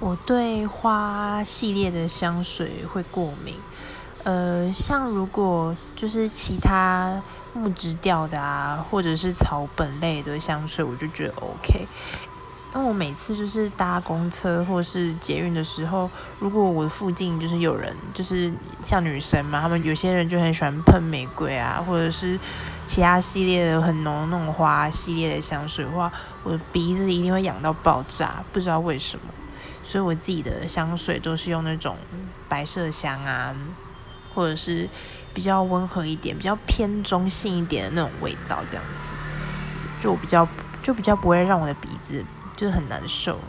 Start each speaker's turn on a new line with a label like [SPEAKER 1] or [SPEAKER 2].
[SPEAKER 1] 我对花系列的香水会过敏，呃，像如果就是其他木质调的啊，或者是草本类的香水，我就觉得 OK。因为我每次就是搭公车或是捷运的时候，如果我附近就是有人，就是像女生嘛，他们有些人就很喜欢喷玫瑰啊，或者是其他系列的很浓那种花系列的香水的话，我的鼻子一定会痒到爆炸，不知道为什么。所以我自己的香水都是用那种白色香啊，或者是比较温和一点、比较偏中性一点的那种味道，这样子就比较就比较不会让我的鼻子就是很难受。